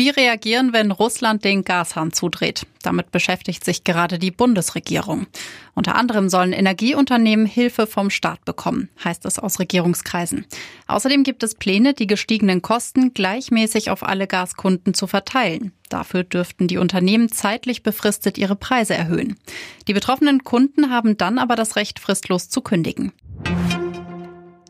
Wie reagieren, wenn Russland den Gashahn zudreht? Damit beschäftigt sich gerade die Bundesregierung. Unter anderem sollen Energieunternehmen Hilfe vom Staat bekommen, heißt es aus Regierungskreisen. Außerdem gibt es Pläne, die gestiegenen Kosten gleichmäßig auf alle Gaskunden zu verteilen. Dafür dürften die Unternehmen zeitlich befristet ihre Preise erhöhen. Die betroffenen Kunden haben dann aber das Recht, fristlos zu kündigen.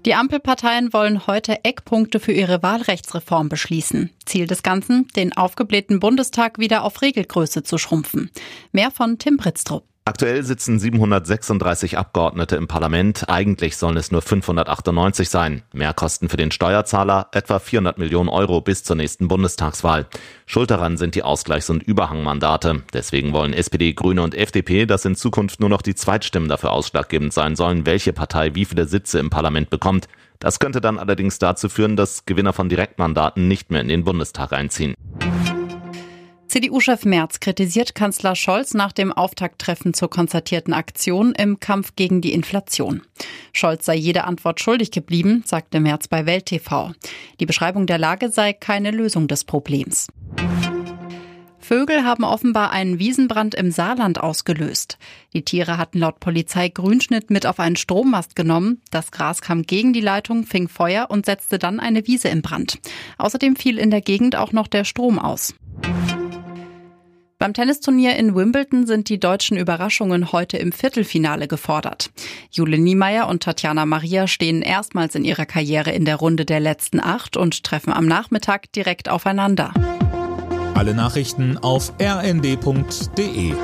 Die Ampelparteien wollen heute Eckpunkte für ihre Wahlrechtsreform beschließen. Ziel des Ganzen, den aufgeblähten Bundestag wieder auf Regelgröße zu schrumpfen. Mehr von Tim Pritztrup. Aktuell sitzen 736 Abgeordnete im Parlament. Eigentlich sollen es nur 598 sein. Mehrkosten für den Steuerzahler etwa 400 Millionen Euro bis zur nächsten Bundestagswahl. Schuld daran sind die Ausgleichs- und Überhangmandate. Deswegen wollen SPD, Grüne und FDP, dass in Zukunft nur noch die Zweitstimmen dafür ausschlaggebend sein sollen, welche Partei wie viele Sitze im Parlament bekommt. Das könnte dann allerdings dazu führen, dass Gewinner von Direktmandaten nicht mehr in den Bundestag einziehen. CDU-Chef Merz kritisiert Kanzler Scholz nach dem Auftakttreffen zur konzertierten Aktion im Kampf gegen die Inflation. Scholz sei jede Antwort schuldig geblieben, sagte Merz bei Welt TV. Die Beschreibung der Lage sei keine Lösung des Problems. Vögel haben offenbar einen Wiesenbrand im Saarland ausgelöst. Die Tiere hatten laut Polizei Grünschnitt mit auf einen Strommast genommen. Das Gras kam gegen die Leitung, fing Feuer und setzte dann eine Wiese in Brand. Außerdem fiel in der Gegend auch noch der Strom aus. Beim Tennisturnier in Wimbledon sind die deutschen Überraschungen heute im Viertelfinale gefordert. Jule Niemeyer und Tatjana Maria stehen erstmals in ihrer Karriere in der Runde der letzten acht und treffen am Nachmittag direkt aufeinander. Alle Nachrichten auf rnd.de